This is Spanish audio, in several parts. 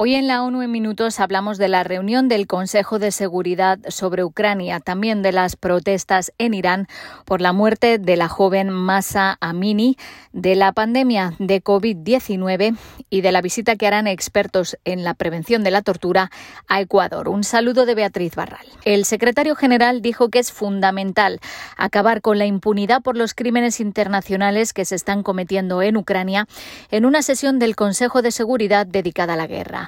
Hoy en la ONU en Minutos hablamos de la reunión del Consejo de Seguridad sobre Ucrania, también de las protestas en Irán por la muerte de la joven Masa Amini, de la pandemia de COVID-19 y de la visita que harán expertos en la prevención de la tortura a Ecuador. Un saludo de Beatriz Barral. El secretario general dijo que es fundamental acabar con la impunidad por los crímenes internacionales que se están cometiendo en Ucrania en una sesión del Consejo de Seguridad dedicada a la guerra.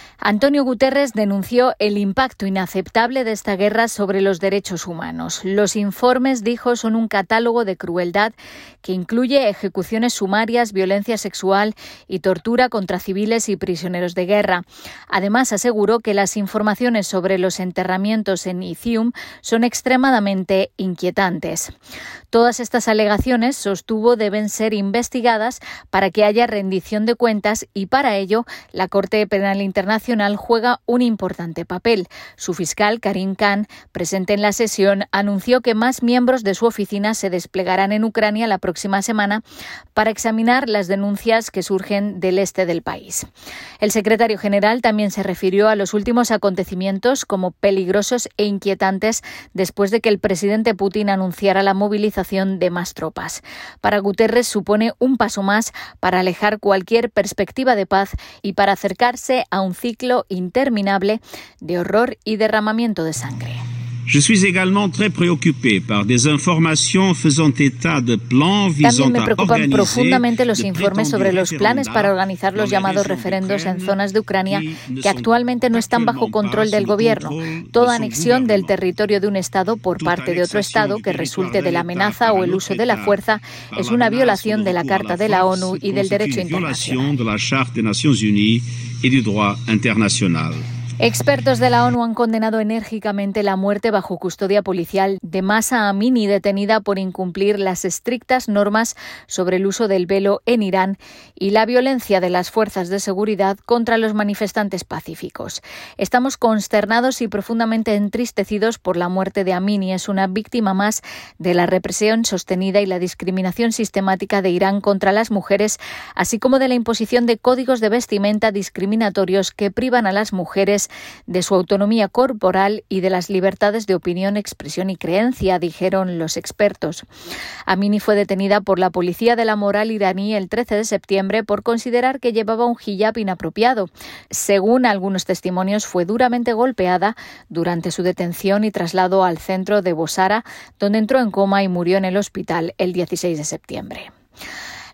Antonio Guterres denunció el impacto inaceptable de esta guerra sobre los derechos humanos. Los informes, dijo, son un catálogo de crueldad que incluye ejecuciones sumarias, violencia sexual y tortura contra civiles y prisioneros de guerra. Además, aseguró que las informaciones sobre los enterramientos en Izium son extremadamente inquietantes. Todas estas alegaciones, sostuvo, deben ser investigadas para que haya rendición de cuentas y para ello la Corte Penal Internacional juega un importante papel. Su fiscal, Karim Khan, presente en la sesión, anunció que más miembros de su oficina se desplegarán en Ucrania la próxima semana para examinar las denuncias que surgen del este del país. El secretario general también se refirió a los últimos acontecimientos como peligrosos e inquietantes después de que el presidente Putin anunciara la movilización de más tropas. Para Guterres supone un paso más para alejar cualquier perspectiva de paz y para acercarse a un ciclo interminable de horror y derramamiento de sangre. Je suis également très préoccupé par des informations faisant état de plans visant También me preocupan profundamente los informes sobre los planes para organizar los llamados referendos en zonas de Ucrania que actualmente no están bajo control del gobierno. Toda anexión del territorio de un Estado por parte de otro Estado que resulte de la amenaza o el uso de la fuerza es una violación de la Carta de la ONU y del derecho internacional. et du droit international. Expertos de la ONU han condenado enérgicamente la muerte bajo custodia policial de Masa Amini, detenida por incumplir las estrictas normas sobre el uso del velo en Irán y la violencia de las fuerzas de seguridad contra los manifestantes pacíficos. Estamos consternados y profundamente entristecidos por la muerte de Amini. Es una víctima más de la represión sostenida y la discriminación sistemática de Irán contra las mujeres, así como de la imposición de códigos de vestimenta discriminatorios que privan a las mujeres de su autonomía corporal y de las libertades de opinión, expresión y creencia, dijeron los expertos. Amini fue detenida por la policía de la moral iraní el 13 de septiembre por considerar que llevaba un hijab inapropiado. Según algunos testimonios, fue duramente golpeada durante su detención y traslado al centro de Bosara, donde entró en coma y murió en el hospital el 16 de septiembre.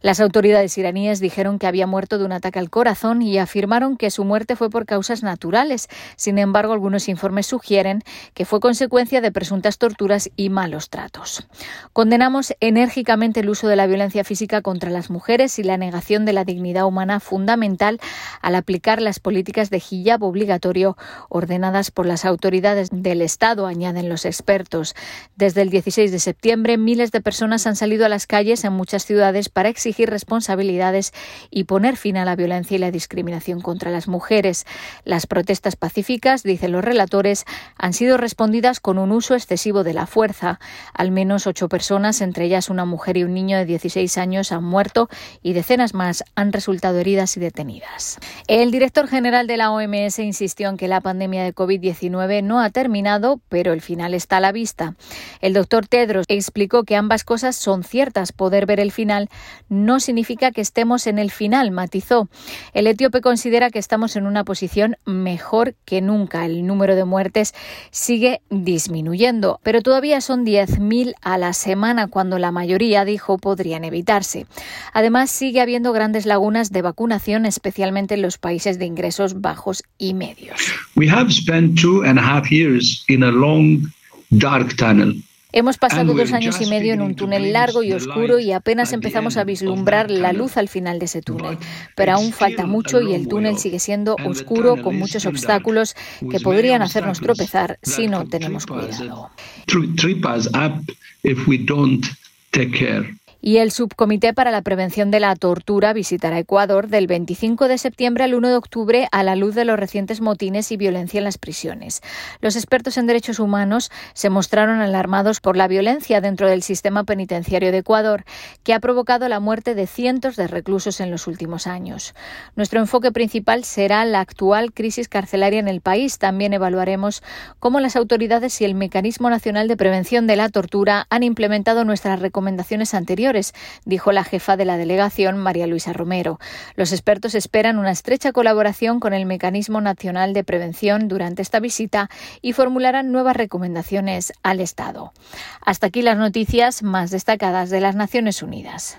Las autoridades iraníes dijeron que había muerto de un ataque al corazón y afirmaron que su muerte fue por causas naturales. Sin embargo, algunos informes sugieren que fue consecuencia de presuntas torturas y malos tratos. Condenamos enérgicamente el uso de la violencia física contra las mujeres y la negación de la dignidad humana fundamental al aplicar las políticas de hijab obligatorio ordenadas por las autoridades del Estado, añaden los expertos. Desde el 16 de septiembre, miles de personas han salido a las calles en muchas ciudades para exigir exigir responsabilidades y poner fin a la violencia y la discriminación contra las mujeres. Las protestas pacíficas, dicen los relatores, han sido respondidas con un uso excesivo de la fuerza. Al menos ocho personas, entre ellas una mujer y un niño de 16 años, han muerto y decenas más han resultado heridas y detenidas. El director general de la OMS insistió en que la pandemia de COVID-19 no ha terminado, pero el final está a la vista. El doctor Tedros explicó que ambas cosas son ciertas. Poder ver el final no significa que estemos en el final, matizó. El etíope considera que estamos en una posición mejor que nunca. El número de muertes sigue disminuyendo, pero todavía son 10.000 a la semana cuando la mayoría, dijo, podrían evitarse. Además, sigue habiendo grandes lagunas de vacunación, especialmente en los países de ingresos bajos y medios. We have spent two and a half years in a long dark tunnel. Hemos pasado dos años y medio en un túnel largo y oscuro y apenas empezamos a vislumbrar la luz al final de ese túnel. Pero aún falta mucho y el túnel sigue siendo oscuro con muchos obstáculos que podrían hacernos tropezar si no tenemos cuidado Y el Subcomité para la Prevención de la Tortura visitará Ecuador del 25 de septiembre al 1 de octubre a la luz de los recientes motines y violencia en las prisiones. Los expertos en derechos humanos se mostraron alarmados por la violencia dentro del sistema penitenciario de Ecuador, que ha provocado la muerte de cientos de reclusos en los últimos años. Nuestro enfoque principal será la actual crisis carcelaria en el país. También evaluaremos cómo las autoridades y el Mecanismo Nacional de Prevención de la Tortura han implementado nuestras recomendaciones anteriores dijo la jefa de la delegación, María Luisa Romero. Los expertos esperan una estrecha colaboración con el Mecanismo Nacional de Prevención durante esta visita y formularán nuevas recomendaciones al Estado. Hasta aquí las noticias más destacadas de las Naciones Unidas.